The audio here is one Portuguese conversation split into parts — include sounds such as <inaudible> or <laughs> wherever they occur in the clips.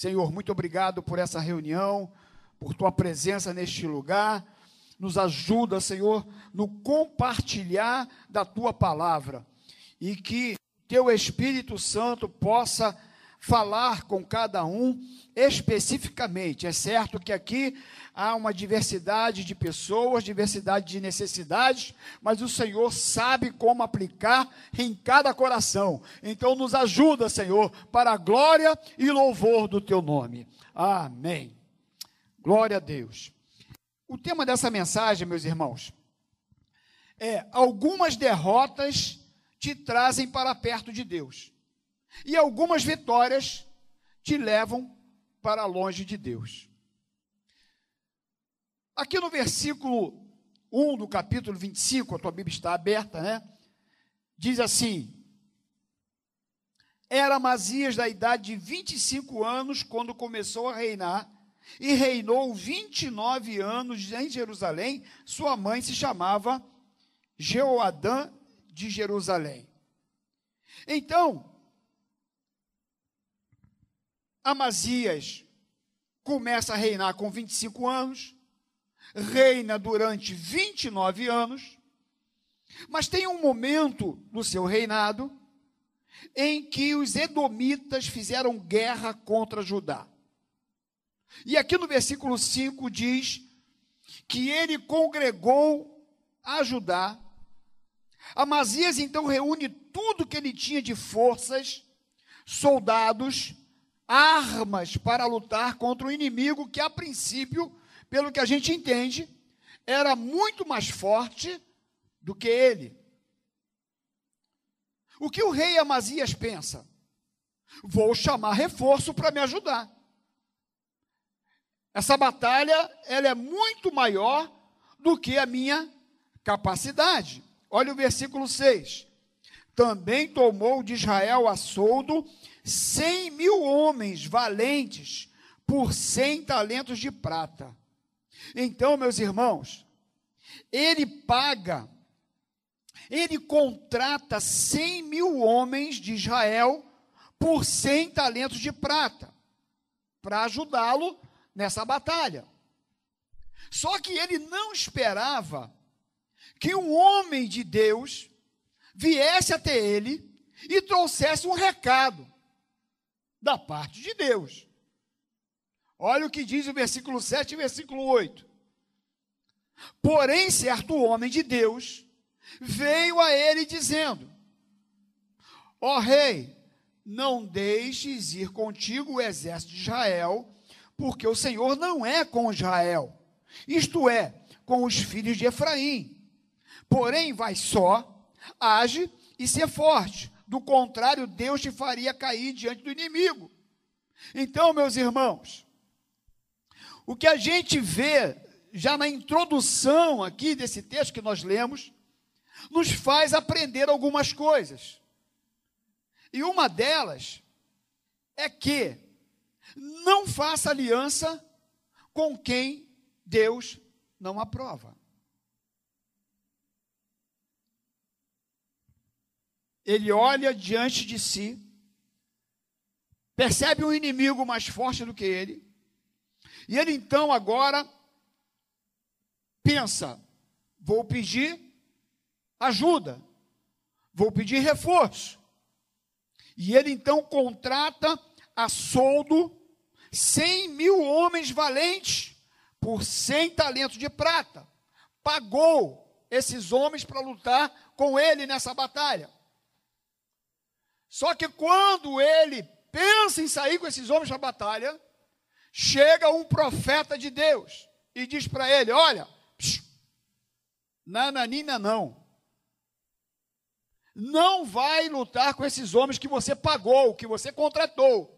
Senhor, muito obrigado por essa reunião, por tua presença neste lugar. Nos ajuda, Senhor, no compartilhar da tua palavra e que teu Espírito Santo possa falar com cada um especificamente. É certo que aqui há uma diversidade de pessoas, diversidade de necessidades, mas o Senhor sabe como aplicar em cada coração. Então nos ajuda, Senhor, para a glória e louvor do teu nome. Amém. Glória a Deus. O tema dessa mensagem, meus irmãos, é algumas derrotas te trazem para perto de Deus. E algumas vitórias te levam para longe de Deus. Aqui no versículo 1 do capítulo 25, a tua Bíblia está aberta, né? Diz assim: Era Masias da idade de 25 anos quando começou a reinar, e reinou 29 anos em Jerusalém. Sua mãe se chamava Jeoadã de Jerusalém. Então, Amazias começa a reinar com 25 anos, reina durante 29 anos, mas tem um momento no seu reinado em que os edomitas fizeram guerra contra Judá. E aqui no versículo 5 diz que ele congregou a Judá. Amazias então reúne tudo que ele tinha de forças, soldados, armas para lutar contra o inimigo que, a princípio, pelo que a gente entende, era muito mais forte do que ele. O que o rei Amazias pensa? Vou chamar reforço para me ajudar. Essa batalha ela é muito maior do que a minha capacidade. Olha o versículo 6. Também tomou de Israel a soldo cem mil homens valentes por cem talentos de prata. Então, meus irmãos, ele paga, ele contrata cem mil homens de Israel por cem talentos de prata, para ajudá-lo nessa batalha. Só que ele não esperava que um homem de Deus viesse até ele e trouxesse um recado da parte de Deus. Olha o que diz o versículo 7 e versículo 8. Porém, certo homem de Deus veio a ele dizendo: Ó oh, rei, não deixes ir contigo o exército de Israel, porque o Senhor não é com Israel, isto é, com os filhos de Efraim. Porém, vai só, age e ser forte, do contrário, Deus te faria cair diante do inimigo. Então, meus irmãos, o que a gente vê já na introdução aqui desse texto que nós lemos, nos faz aprender algumas coisas. E uma delas é que não faça aliança com quem Deus não aprova. Ele olha diante de si, percebe um inimigo mais forte do que ele, e ele então agora pensa: vou pedir ajuda, vou pedir reforço. E ele então contrata a soldo 100 mil homens valentes por 100 talentos de prata. Pagou esses homens para lutar com ele nessa batalha. Só que quando ele pensa em sair com esses homens para a batalha, chega um profeta de Deus e diz para ele: Olha, nananina não. Não vai lutar com esses homens que você pagou, que você contratou.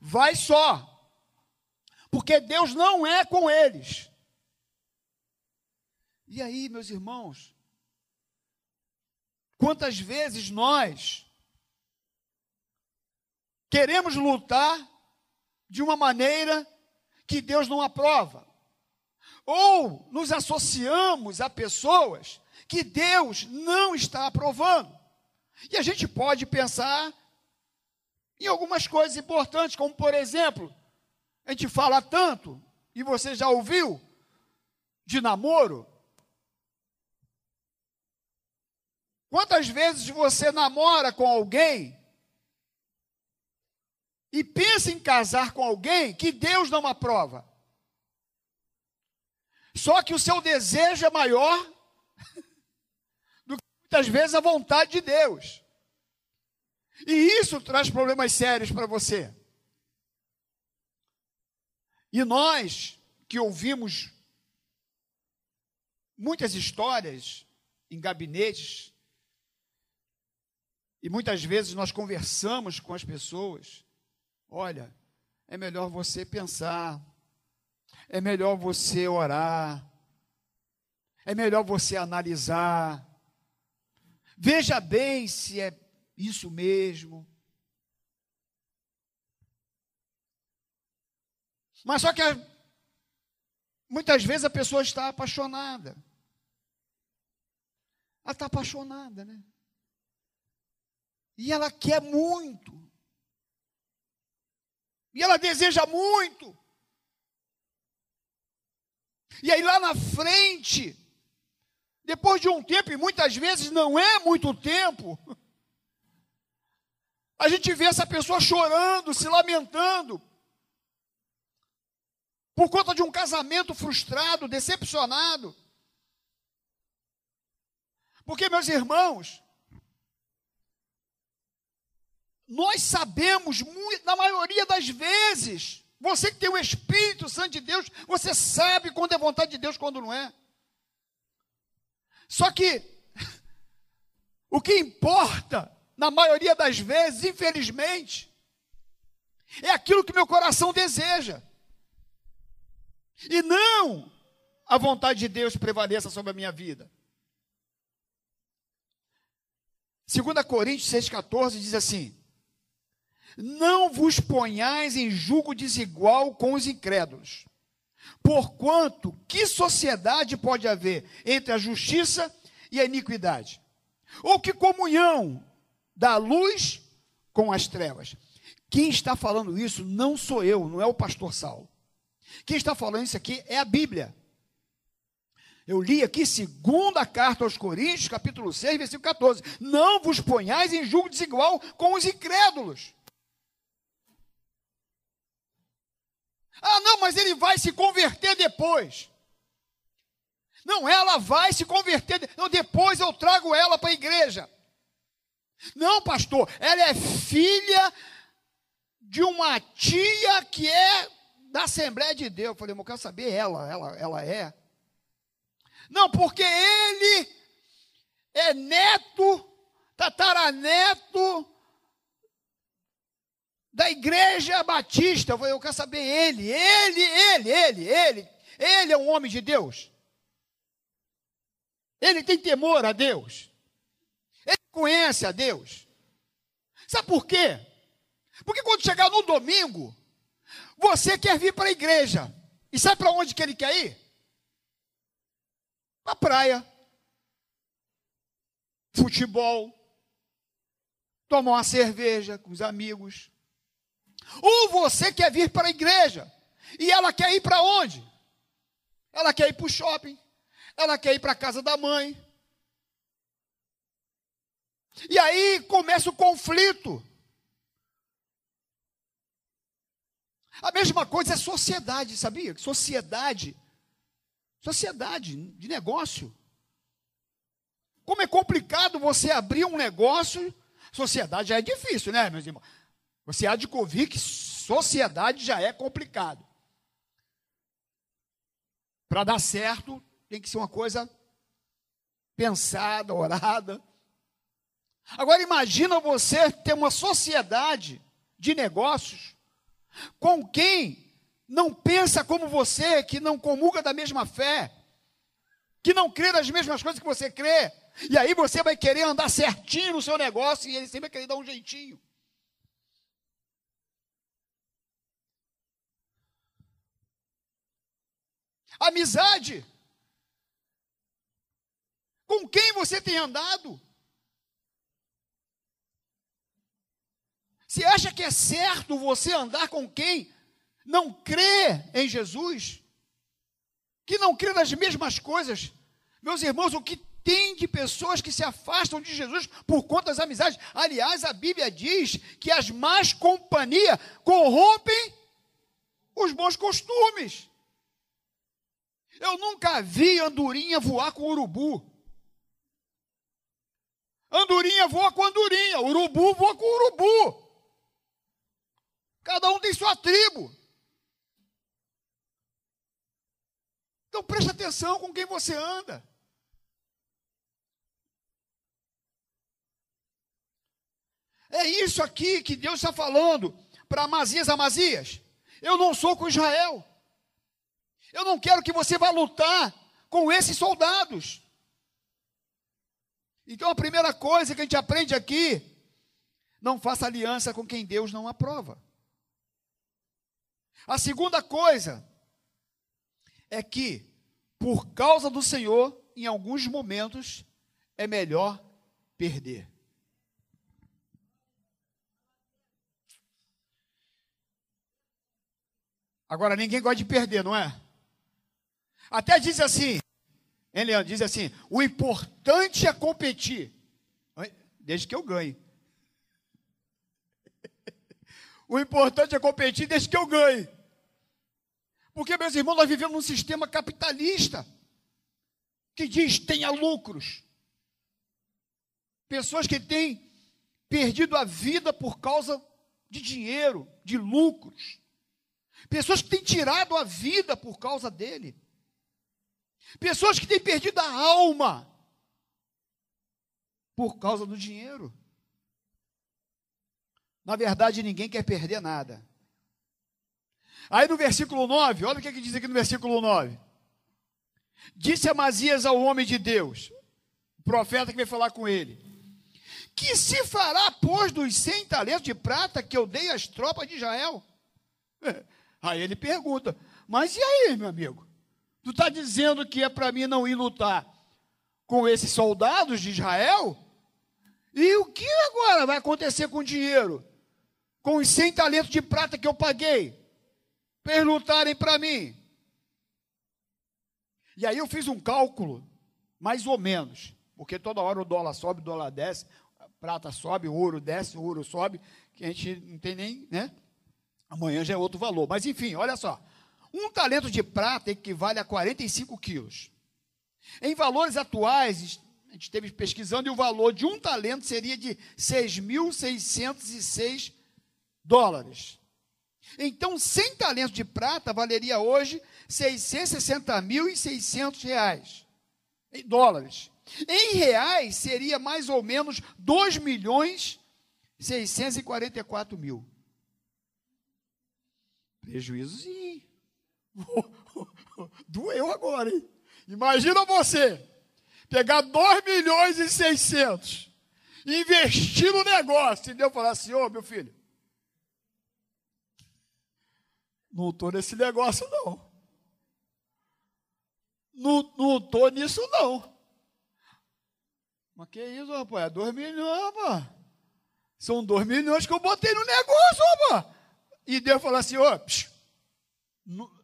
Vai só. Porque Deus não é com eles. E aí, meus irmãos, quantas vezes nós Queremos lutar de uma maneira que Deus não aprova. Ou nos associamos a pessoas que Deus não está aprovando. E a gente pode pensar em algumas coisas importantes, como por exemplo, A gente fala tanto, e você já ouviu, de namoro. Quantas vezes você namora com alguém e pensa em casar com alguém que Deus não aprova? Só que o seu desejo é maior <laughs> do que muitas vezes a vontade de Deus. E isso traz problemas sérios para você. E nós que ouvimos muitas histórias em gabinetes, e muitas vezes nós conversamos com as pessoas, olha, é melhor você pensar, é melhor você orar, é melhor você analisar, veja bem se é isso mesmo. Mas só que muitas vezes a pessoa está apaixonada. Ela está apaixonada, né? E ela quer muito. E ela deseja muito. E aí lá na frente, depois de um tempo, e muitas vezes não é muito tempo, a gente vê essa pessoa chorando, se lamentando, por conta de um casamento frustrado, decepcionado. Porque, meus irmãos, nós sabemos, na maioria das vezes, você que tem o Espírito Santo de Deus, você sabe quando é vontade de Deus, quando não é. Só que, <laughs> o que importa, na maioria das vezes, infelizmente, é aquilo que meu coração deseja. E não a vontade de Deus prevaleça sobre a minha vida. 2 Coríntios 6,14 diz assim: Não vos ponhais em julgo desigual com os incrédulos. Porquanto, que sociedade pode haver entre a justiça e a iniquidade? Ou que comunhão da luz com as trevas? Quem está falando isso não sou eu, não é o pastor Saulo. Quem está falando isso aqui é a Bíblia. Eu li aqui, segunda carta aos Coríntios, capítulo 6, versículo 14. Não vos ponhais em julgo desigual com os incrédulos. Ah, não, mas ele vai se converter depois. Não, ela vai se converter. Não, depois eu trago ela para a igreja. Não, pastor, ela é filha de uma tia que é da Assembleia de Deus. Eu falei, mas eu quero saber ela, ela, ela é. Não, porque ele é neto, tataraneto da igreja batista. Eu, falei, eu quero saber ele, ele, ele, ele, ele. Ele é um homem de Deus. Ele tem temor a Deus. Ele conhece a Deus. Sabe por quê? Porque quando chegar no domingo, você quer vir para a igreja. E sabe para onde que ele quer ir? Para a praia. Futebol. Tomar uma cerveja com os amigos. Ou você quer vir para a igreja. E ela quer ir para onde? Ela quer ir para o shopping. Ela quer ir para a casa da mãe. E aí começa o conflito. A mesma coisa é sociedade, sabia? Sociedade. Sociedade de negócio. Como é complicado você abrir um negócio, sociedade já é difícil, né, meus irmãos? Você há de convir que sociedade já é complicado. Para dar certo, tem que ser uma coisa pensada, orada. Agora imagina você ter uma sociedade de negócios com quem não pensa como você, que não comunga da mesma fé, que não crê nas mesmas coisas que você crê. E aí você vai querer andar certinho no seu negócio e ele sempre vai querer dar um jeitinho. Amizade. Com quem você tem andado? Você acha que é certo você andar com quem não crê em Jesus, que não crê nas mesmas coisas. Meus irmãos, o que tem de pessoas que se afastam de Jesus por conta das amizades? Aliás, a Bíblia diz que as más companhias corrompem os bons costumes. Eu nunca vi andorinha voar com urubu. Andorinha voa com andorinha, urubu voa com urubu. Cada um tem sua tribo. Então preste atenção com quem você anda. É isso aqui que Deus está falando para Amazias, Amazias. Eu não sou com Israel. Eu não quero que você vá lutar com esses soldados. Então a primeira coisa que a gente aprende aqui, não faça aliança com quem Deus não aprova. A segunda coisa é que, por causa do Senhor, em alguns momentos, é melhor perder. Agora, ninguém gosta de perder, não é? Até diz assim, hein, Leandro? Diz assim: o importante é competir, desde que eu ganhe. <laughs> o importante é competir desde que eu ganhe. Porque, meus irmãos, nós vivemos num sistema capitalista que diz tenha lucros. Pessoas que têm perdido a vida por causa de dinheiro, de lucros. Pessoas que têm tirado a vida por causa dele. Pessoas que têm perdido a alma por causa do dinheiro. Na verdade, ninguém quer perder nada. Aí no versículo 9, olha o que, é que diz aqui no versículo 9. Disse Amazias ao homem de Deus, o profeta que veio falar com ele: Que se fará, pois, dos cem talentos de prata que eu dei às tropas de Israel? <laughs> Aí ele pergunta: Mas e aí, meu amigo? Tu está dizendo que é para mim não ir lutar com esses soldados de Israel? E o que agora vai acontecer com o dinheiro? Com os 100 talentos de prata que eu paguei? Para eles lutarem para mim? E aí eu fiz um cálculo, mais ou menos, porque toda hora o dólar sobe, o dólar desce, a prata sobe, o ouro desce, o ouro sobe, que a gente não tem nem, né? Amanhã já é outro valor. Mas enfim, olha só. Um talento de prata equivale a 45 quilos. Em valores atuais, a gente esteve pesquisando e o valor de um talento seria de 6.606 dólares. Então, 100 talentos de prata valeria hoje 660.600 reais, em dólares. Em reais, seria mais ou menos 2 milhões 644 mil. Prejuízo sim. <laughs> Doeu agora, hein? Imagina você pegar 2 milhões e 600, investir no negócio, e Deus falar assim: ô oh, meu filho, não estou nesse negócio não. Não estou nisso não. Mas que isso, rapaz? É 2 milhões, rapaz. São 2 milhões que eu botei no negócio, rapaz. E Deus falou assim: ô, oh,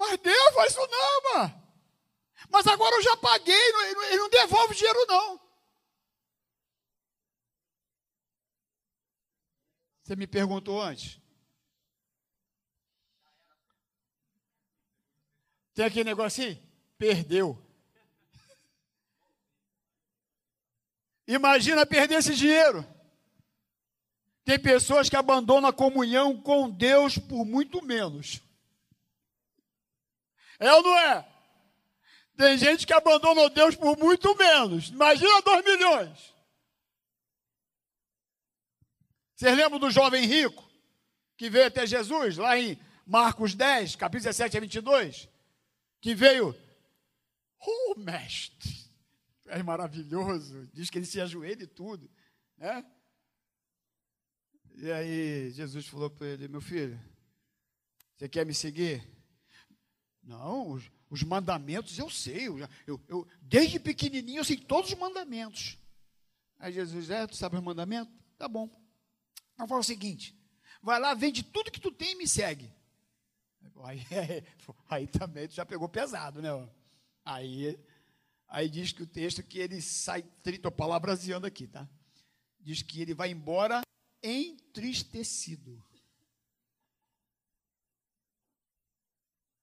mas Deus faz isso não, mano. Mas agora eu já paguei, ele não devolve dinheiro não. Você me perguntou antes. Tem aquele negocinho? Perdeu. Imagina perder esse dinheiro. Tem pessoas que abandonam a comunhão com Deus por muito menos. É ou não é? Tem gente que abandonou Deus por muito menos. Imagina dois milhões. Vocês lembram do jovem rico que veio até Jesus, lá em Marcos 10, capítulo 17 a 22? Que veio, oh mestre, é maravilhoso, diz que ele se ajoelha e tudo, né? E aí Jesus falou para ele, meu filho, você quer me seguir? Não, os, os mandamentos eu sei. Eu, eu, eu, desde pequenininho eu sei todos os mandamentos. Aí Jesus, é, tu sabe os mandamentos? Tá bom. Então fala o seguinte: vai lá, vende tudo que tu tem e me segue. Aí, <laughs> aí também tu já pegou pesado, né? Aí, aí diz que o texto que ele sai, estou palavraseando aqui, tá? Diz que ele vai embora entristecido.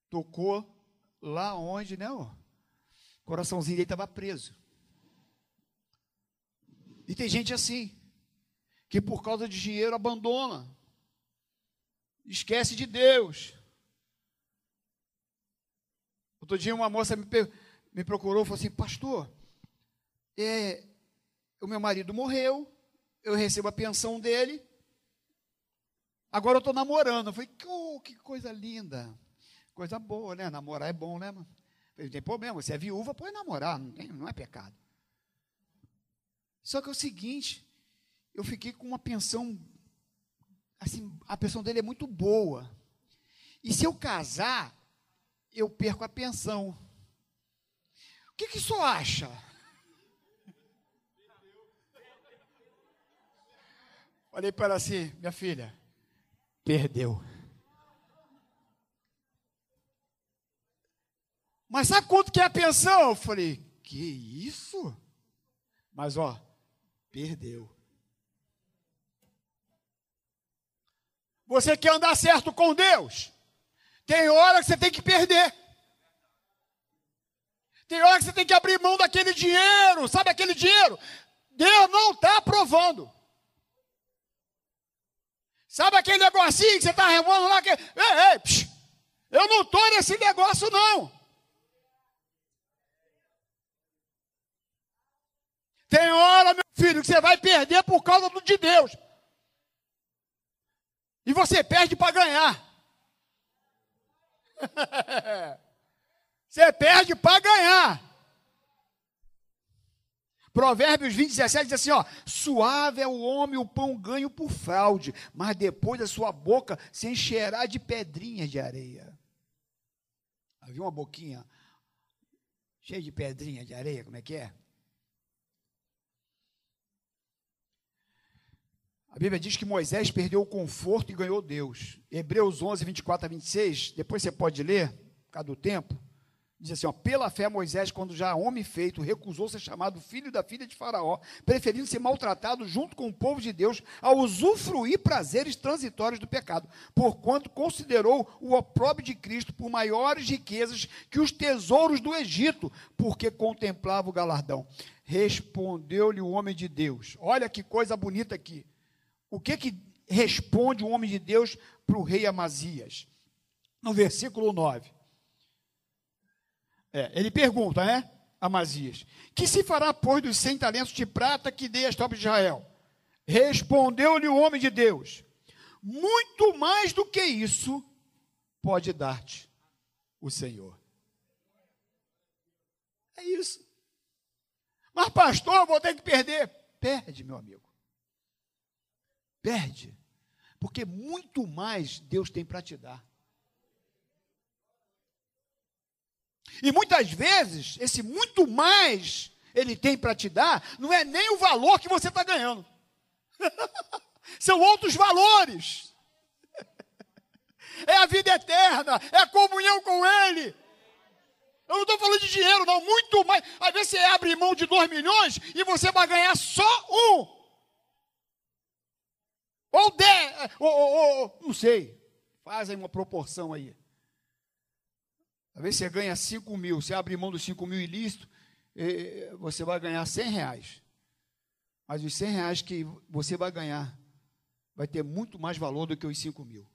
Tocou lá onde, né? O coraçãozinho dele estava preso. E tem gente assim, que por causa de dinheiro abandona, esquece de Deus. Outro dia uma moça me, me procurou e falou assim, pastor, é, o meu marido morreu, eu recebo a pensão dele, agora eu estou namorando. Eu falei, oh, que coisa linda, coisa boa, né? Namorar é bom, né? Não tem problema, você é viúva, pode namorar, não, tem, não é pecado. Só que é o seguinte, eu fiquei com uma pensão, assim, a pensão dele é muito boa. E se eu casar, eu perco a pensão. O que, que isso acha? Falei para ela assim, minha filha, perdeu. Mas sabe quanto que é a pensão? Eu falei, que isso? Mas ó, perdeu. Você quer andar certo com Deus? Tem hora que você tem que perder. Tem hora que você tem que abrir mão daquele dinheiro, sabe aquele dinheiro? Deus não está aprovando. Sabe aquele negocinho que você está remando lá? Que, ei, ei, psh, eu não estou nesse negócio, não. Tem hora, meu filho, que você vai perder por causa do de Deus. E você perde para ganhar. <laughs> Você perde para ganhar. Provérbios 20, 17 diz assim: ó, suave é o homem o pão ganho por fraude, mas depois a sua boca se encherá de pedrinhas de areia. Havia uma boquinha cheia de pedrinhas de areia, como é que é? A Bíblia diz que Moisés perdeu o conforto e ganhou Deus. Hebreus 11, 24 a 26, depois você pode ler, por causa do tempo. Diz assim: ó, pela fé, Moisés, quando já homem feito, recusou ser chamado filho da filha de Faraó, preferindo ser maltratado junto com o povo de Deus, a usufruir prazeres transitórios do pecado, porquanto considerou o opróbrio de Cristo por maiores riquezas que os tesouros do Egito, porque contemplava o galardão. Respondeu-lhe o homem de Deus: olha que coisa bonita aqui. O que que responde o homem de Deus para o rei Amazias? No versículo 9. É, ele pergunta, né? Amazias: Que se fará, pois, dos cem talentos de prata que dei às tropas de Israel? Respondeu-lhe o homem de Deus: Muito mais do que isso pode dar-te o Senhor. É isso. Mas, pastor, eu vou ter que perder. Perde, meu amigo. Perde. Porque muito mais Deus tem para te dar. E muitas vezes, esse muito mais Ele tem para te dar, não é nem o valor que você está ganhando. <laughs> São outros valores. <laughs> É a vida eterna, é a comunhão com Ele. Eu não estou falando de dinheiro, não, muito mais. Às vezes você abre mão de dois milhões e você vai ganhar só um. Ou dez, ou, ou, ou, não sei. Fazem uma proporção aí. Vezes você ganha 5 mil, você abre mão dos 5 mil ilícitos, você vai ganhar 100 reais. Mas os 100 reais que você vai ganhar vai ter muito mais valor do que os 5 mil.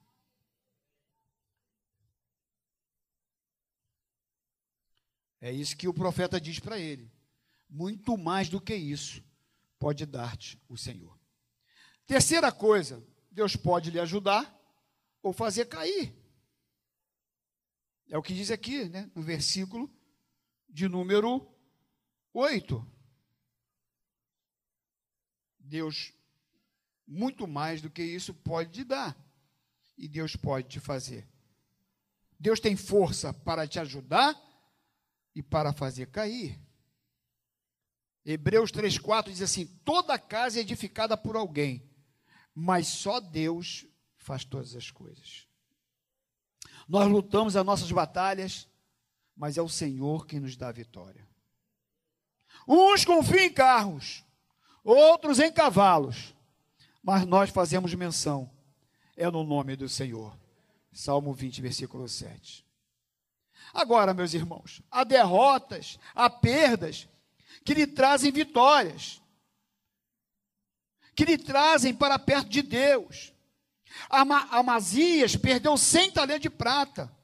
É isso que o profeta diz para ele. Muito mais do que isso pode dar-te o Senhor. Terceira coisa, Deus pode lhe ajudar ou fazer cair. É o que diz aqui, né, no versículo de número 8. Deus, muito mais do que isso, pode te dar. E Deus pode te fazer. Deus tem força para te ajudar e para fazer cair. Hebreus 3,4 diz assim: toda casa é edificada por alguém, mas só Deus faz todas as coisas. Nós lutamos as nossas batalhas, mas é o Senhor quem nos dá a vitória. Uns confiam em carros, outros em cavalos, mas nós fazemos menção, é no nome do Senhor. Salmo 20, versículo 7. Agora, meus irmãos, há derrotas, há perdas que lhe trazem vitórias, que lhe trazem para perto de Deus. Amazias perdeu 100 talentos de prata,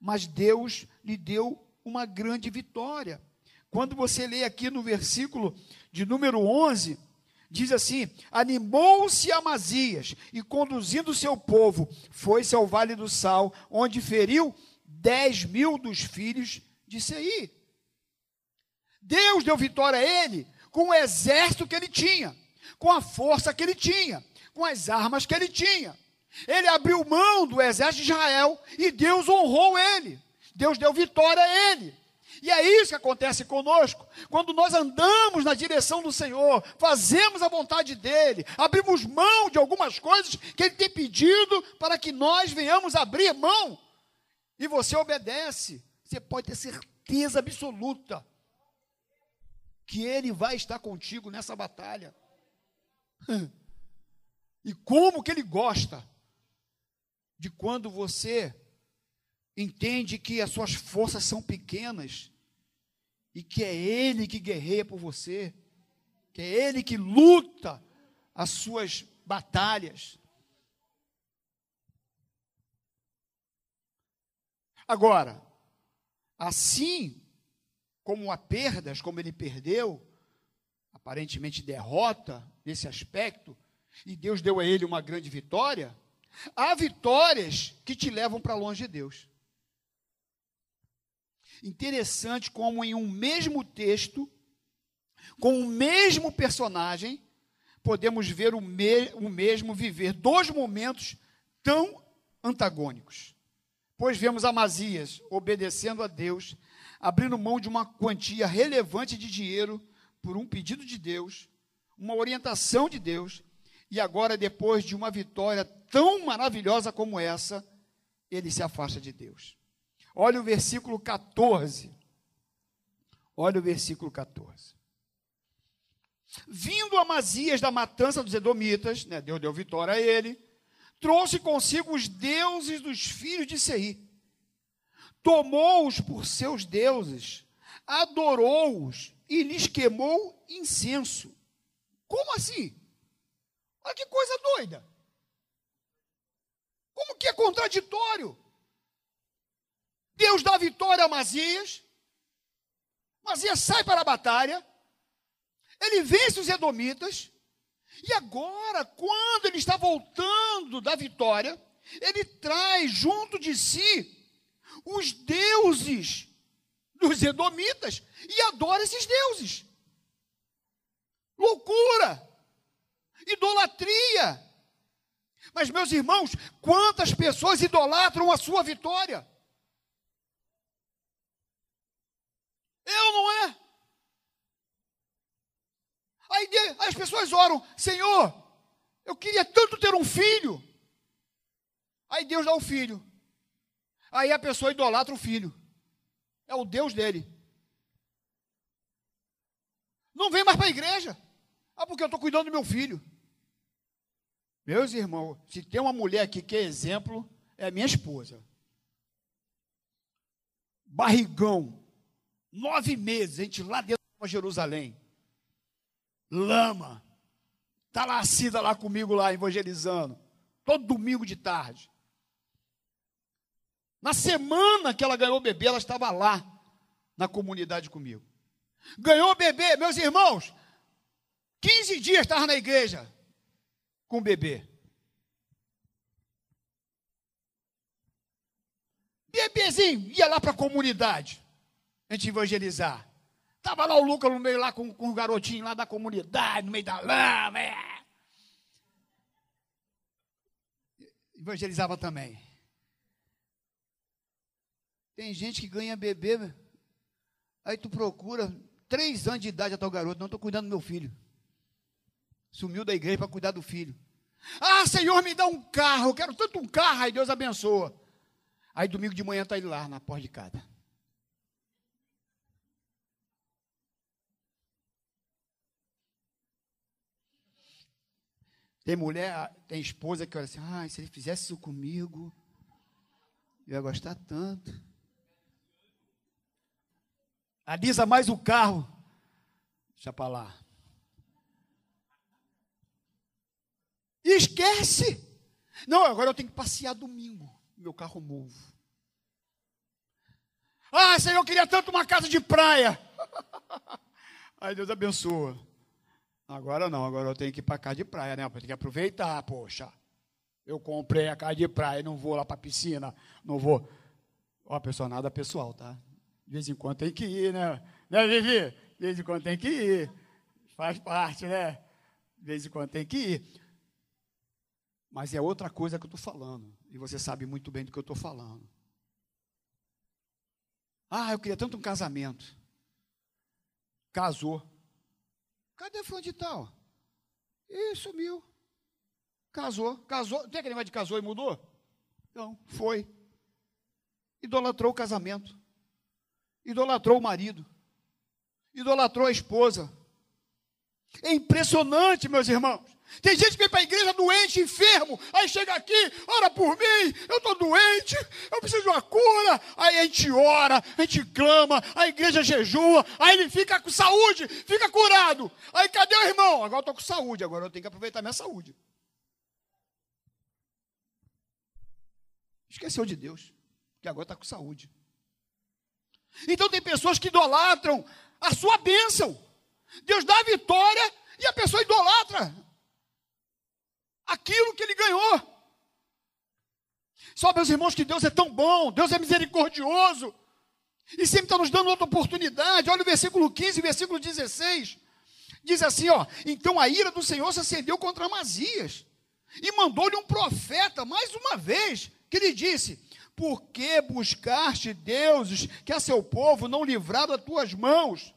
mas Deus lhe deu uma grande vitória. Quando você lê aqui no versículo de número 11, diz assim: Animou-se Amazias e, conduzindo seu povo, foi-se ao vale do Sal, onde feriu dez mil dos filhos de Sei. Deus deu vitória a ele com o exército que ele tinha, com a força que ele tinha, com as armas que ele tinha. Ele abriu mão do exército de Israel e Deus honrou ele. Deus deu vitória a ele. E é isso que acontece conosco. Quando nós andamos na direção do Senhor, fazemos a vontade dEle, abrimos mão de algumas coisas que Ele tem pedido para que nós venhamos abrir mão, e você obedece, você pode ter certeza absoluta que Ele vai estar contigo nessa batalha. <laughs> E como que Ele gosta de quando você entende que as suas forças são pequenas e que é Ele que guerreia por você, que é Ele que luta as suas batalhas. Agora, assim como há perdas, como ele perdeu, aparentemente derrota nesse aspecto, e Deus deu a ele uma grande vitória, há vitórias que te levam para longe de Deus. Interessante como em um mesmo texto, com o mesmo personagem, podemos ver o, me o mesmo viver dois momentos tão antagônicos. Pois vemos Amazias obedecendo a Deus, abrindo mão de uma quantia relevante de dinheiro por um pedido de Deus, uma orientação de Deus, e agora, depois de uma vitória tão maravilhosa como essa, ele se afasta de Deus. Olha o versículo 14. Olha o versículo 14. Vindo Amazias da matança dos Edomitas, né, Deus deu vitória a ele, trouxe consigo os deuses dos filhos de Seir, tomou-os por seus deuses, adorou-os e lhes queimou incenso. Como assim? Olha que coisa doida. Como que é contraditório? Deus dá vitória a Masias. Masias sai para a batalha. Ele vence os Edomitas. E agora, quando ele está voltando da vitória, ele traz junto de si os deuses dos Edomitas e adora esses deuses. Loucura! Idolatria! Mas, meus irmãos, quantas pessoas idolatram a sua vitória? Eu não é. Aí as pessoas oram, Senhor, eu queria tanto ter um filho. Aí Deus dá o um filho. Aí a pessoa idolatra o filho. É o Deus dele. Não vem mais para a igreja. Ah, porque eu estou cuidando do meu filho. Meus irmãos, se tem uma mulher aqui que é exemplo, é minha esposa. Barrigão, Nove meses, a gente lá dentro de Jerusalém. Lama. Está lá lá comigo, lá, evangelizando. Todo domingo de tarde. Na semana que ela ganhou o bebê, ela estava lá, na comunidade comigo. Ganhou o bebê, meus irmãos. 15 dias estava na igreja com o bebê. Bebezinho, ia lá para a comunidade a gente evangelizar. Estava lá o Lucas no meio lá com, com o garotinho lá da comunidade, no meio da lama. É. Evangelizava também. Tem gente que ganha bebê, aí tu procura, três anos de idade até o garoto, não estou cuidando do meu filho. Sumiu da igreja para cuidar do filho. Ah, Senhor, me dá um carro, eu quero tanto um carro, aí Deus abençoa. Aí domingo de manhã está ele lá na porta de casa. Tem mulher, tem esposa que olha assim, ah, se ele fizesse isso comigo, eu ia gostar tanto. Alisa mais o carro. Deixa para lá. esquece. Não, agora eu tenho que passear domingo. Meu carro novo. Ah, Senhor, eu queria tanto uma casa de praia. <laughs> Aí Deus abençoa. Agora não, agora eu tenho que ir para casa de praia, né? Eu tenho que aproveitar, poxa. Eu comprei a casa de praia, não vou lá para a piscina, não vou. Ó, pessoal, nada pessoal, tá? De vez em quando tem que ir, né? Né, Vivi? De vez em quando tem que ir. Faz parte, né? De vez em quando tem que ir. Mas é outra coisa que eu estou falando. E você sabe muito bem do que eu estou falando. Ah, eu queria tanto um casamento. Casou. Cadê fulano de tal? E sumiu. Casou. Casou. Tem aquele negócio de casou e mudou? Não, foi. Idolatrou o casamento. Idolatrou o marido. Idolatrou a esposa. É impressionante, meus irmãos. Tem gente que vem para a igreja doente, enfermo, aí chega aqui, ora por mim, eu estou doente, eu preciso de uma cura. Aí a gente ora, a gente clama, a igreja jejua, aí ele fica com saúde, fica curado. Aí cadê o irmão? Agora eu estou com saúde, agora eu tenho que aproveitar minha saúde. Esqueceu de Deus, que agora está com saúde. Então tem pessoas que idolatram a sua bênção. Deus dá a vitória e a pessoa idolatra aquilo que ele ganhou. Só, meus irmãos, que Deus é tão bom, Deus é misericordioso, e sempre está nos dando outra oportunidade. Olha o versículo 15 e versículo 16. Diz assim: ó, então a ira do Senhor se acendeu contra Amazias, e mandou-lhe um profeta, mais uma vez, que lhe disse: Por que buscaste deuses que a seu povo não livraram das tuas mãos?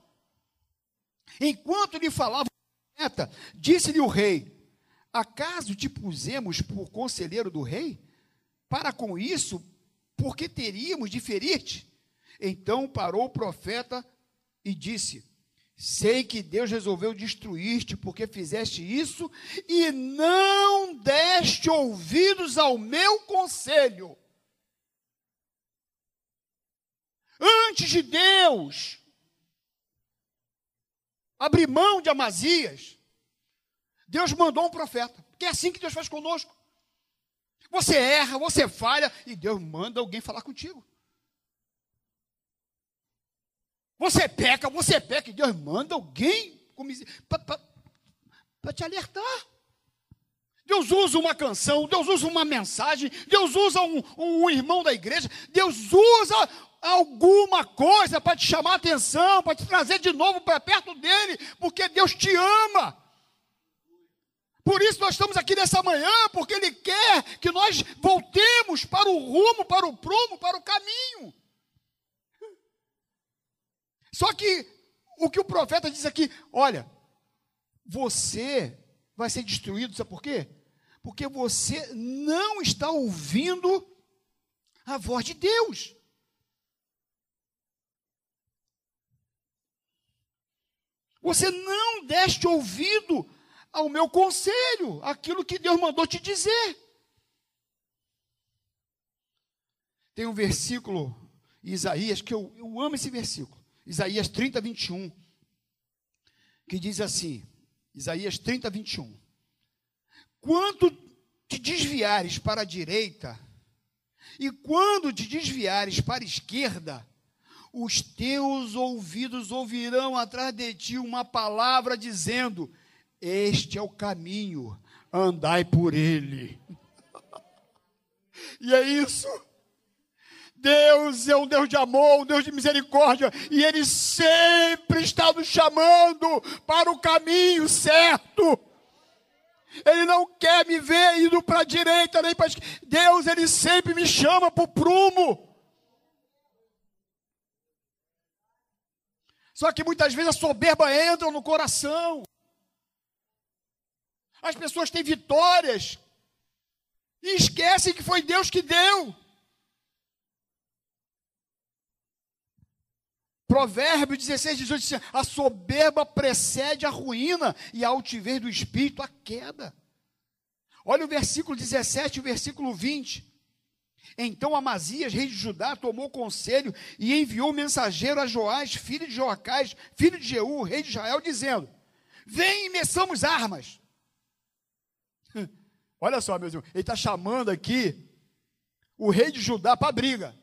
Enquanto lhe falava o profeta, disse-lhe o rei: Acaso te pusemos por conselheiro do rei? Para com isso, porque teríamos de ferir-te? Então parou o profeta e disse: Sei que Deus resolveu destruir-te porque fizeste isso e não deste ouvidos ao meu conselho. Antes de Deus abrir mão de Amazias, Deus mandou um profeta, porque é assim que Deus faz conosco. Você erra, você falha, e Deus manda alguém falar contigo. Você peca, você peca, e Deus manda alguém para te alertar. Deus usa uma canção, Deus usa uma mensagem, Deus usa um, um irmão da igreja, Deus usa alguma coisa para te chamar atenção, para te trazer de novo para perto dele, porque Deus te ama. Por isso nós estamos aqui nessa manhã, porque Ele quer que nós voltemos para o rumo, para o prumo, para o caminho. Só que o que o profeta diz aqui, olha, você vai ser destruído, sabe por quê? Porque você não está ouvindo a voz de Deus. Você não deste ouvido ao meu conselho, aquilo que Deus mandou te dizer. Tem um versículo, Isaías, que eu, eu amo esse versículo, Isaías 30, 21, que diz assim: Isaías 30, 21. Quando te desviares para a direita, e quando te desviares para a esquerda, os teus ouvidos ouvirão atrás de ti uma palavra dizendo: este é o caminho, andai por ele. <laughs> e é isso. Deus é um Deus de amor, um Deus de misericórdia, e Ele sempre está nos chamando para o caminho certo. Ele não quer me ver indo para a direita nem para a esquerda. Deus, Ele sempre me chama para o prumo. Só que muitas vezes a soberba entra no coração. As pessoas têm vitórias e esquecem que foi Deus que deu. Provérbio 16, 18 diz: assim, A soberba precede a ruína e a altivez do espírito a queda. Olha o versículo 17 e o versículo 20. Então Amazias, rei de Judá, tomou conselho e enviou mensageiro a Joás, filho de Joacás, filho de Jeú, rei de Israel, dizendo: Vem e meçamos armas. <laughs> Olha só, meus irmãos, ele está chamando aqui o rei de Judá para briga.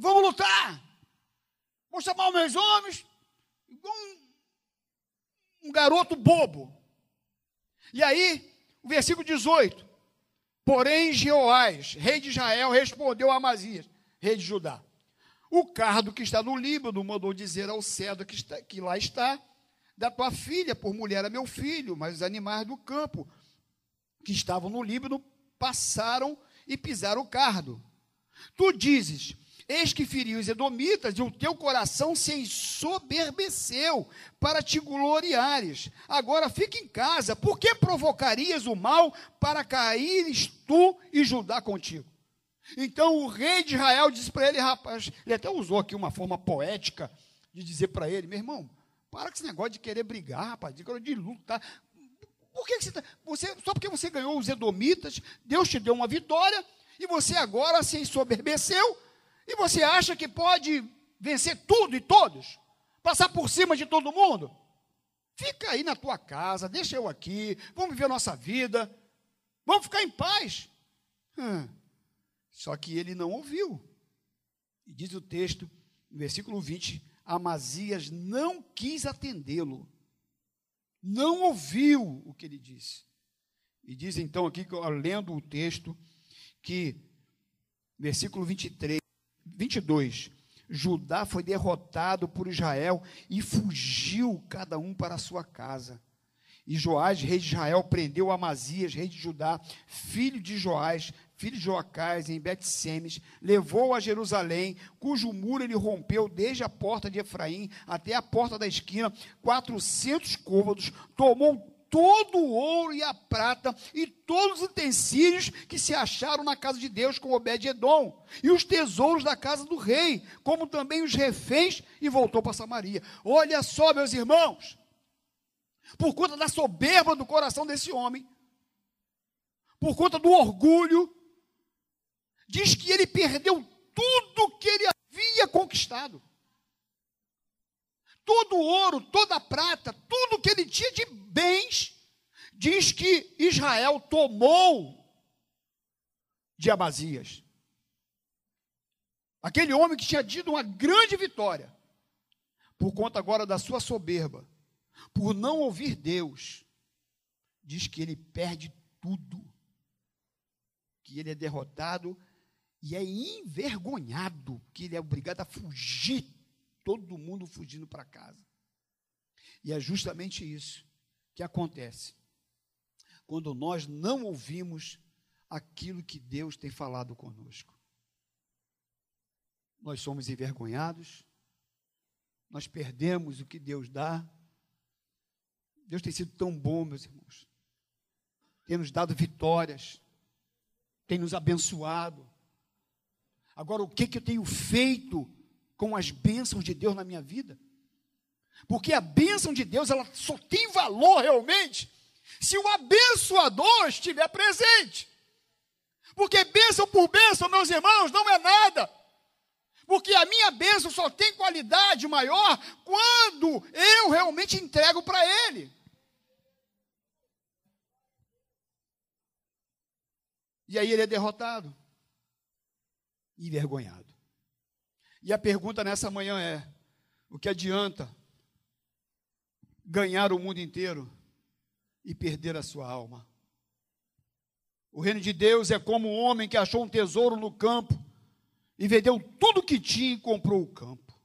Vamos lutar. Vou chamar os meus homens. Um, um garoto bobo. E aí, versículo 18. Porém, Jeoás, rei de Israel, respondeu a Amazias, rei de Judá: O cardo que está no Líbano mandou dizer ao cedro que, está, que lá está, da tua filha por mulher a meu filho, mas os animais do campo que estavam no Líbano passaram e pisaram o cardo. Tu dizes: Eis que feriu os edomitas, e o teu coração se ensoberbeceu para te gloriares. Agora fica em casa, por que provocarias o mal para caíres tu e Judá contigo? Então o rei de Israel disse para ele, rapaz, ele até usou aqui uma forma poética de dizer para ele, meu irmão, para com esse negócio de querer brigar, rapaz, de, lutar. Por que, que você, tá, você, só porque você ganhou os edomitas, Deus te deu uma vitória, e você agora se ensoberbeceu, e você acha que pode vencer tudo e todos? Passar por cima de todo mundo? Fica aí na tua casa, deixa eu aqui, vamos viver a nossa vida, vamos ficar em paz. Hum. Só que ele não ouviu. E diz o texto, no versículo 20: Amazias não quis atendê-lo, não ouviu o que ele disse. E diz então aqui, lendo o texto, que, versículo 23, 22. Judá foi derrotado por Israel e fugiu cada um para a sua casa. E Joás, rei de Israel, prendeu Amazias, rei de Judá, filho de Joás, filho de Joacás, em Bet-Semes, levou a Jerusalém, cujo muro ele rompeu desde a porta de Efraim até a porta da esquina, quatrocentos côvados, tomou todo o ouro e a prata e todos os utensílios que se acharam na casa de Deus com Obed-Edom, e os tesouros da casa do rei, como também os reféns, e voltou para Samaria. Olha só, meus irmãos, por conta da soberba do coração desse homem, por conta do orgulho, diz que ele perdeu tudo que ele havia conquistado todo o ouro, toda a prata, tudo que ele tinha de bens, diz que Israel tomou de Amazias. Aquele homem que tinha tido uma grande vitória, por conta agora da sua soberba, por não ouvir Deus, diz que ele perde tudo, que ele é derrotado e é envergonhado, que ele é obrigado a fugir todo mundo fugindo para casa. E é justamente isso que acontece quando nós não ouvimos aquilo que Deus tem falado conosco. Nós somos envergonhados, nós perdemos o que Deus dá. Deus tem sido tão bom, meus irmãos. Tem nos dado vitórias, tem nos abençoado. Agora, o que, que eu tenho feito com as bênçãos de Deus na minha vida. Porque a bênção de Deus, ela só tem valor realmente se o abençoador estiver presente. Porque bênção por bênção, meus irmãos, não é nada. Porque a minha bênção só tem qualidade maior quando eu realmente entrego para Ele. E aí ele é derrotado, envergonhado. E a pergunta nessa manhã é: o que adianta ganhar o mundo inteiro e perder a sua alma? O reino de Deus é como um homem que achou um tesouro no campo e vendeu tudo que tinha e comprou o campo.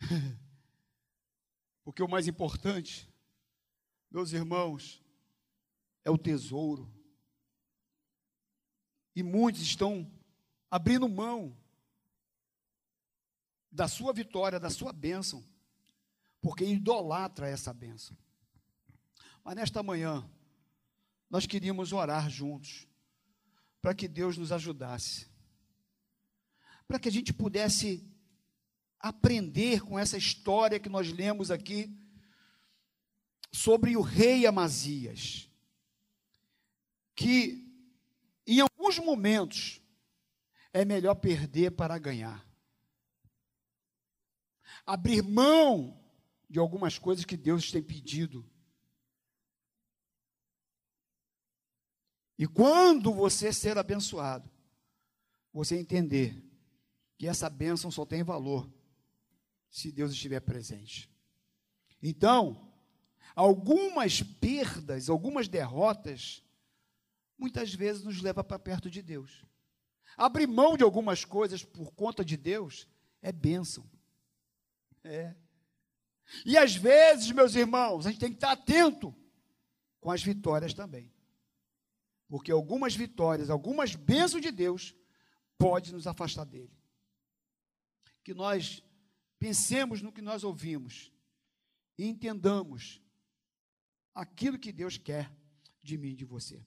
<laughs> Porque o mais importante, meus irmãos, é o tesouro. E muitos estão abrindo mão da sua vitória, da sua bênção, porque idolatra essa bênção. Mas nesta manhã, nós queríamos orar juntos, para que Deus nos ajudasse para que a gente pudesse aprender com essa história que nós lemos aqui sobre o rei Amazias, que em alguns momentos é melhor perder para ganhar. Abrir mão de algumas coisas que Deus tem pedido. E quando você ser abençoado, você entender que essa bênção só tem valor se Deus estiver presente. Então, algumas perdas, algumas derrotas, muitas vezes nos leva para perto de Deus. Abrir mão de algumas coisas por conta de Deus é bênção. É. E às vezes, meus irmãos, a gente tem que estar atento com as vitórias também. Porque algumas vitórias, algumas bênçãos de Deus, pode nos afastar dele. Que nós pensemos no que nós ouvimos e entendamos aquilo que Deus quer de mim e de você.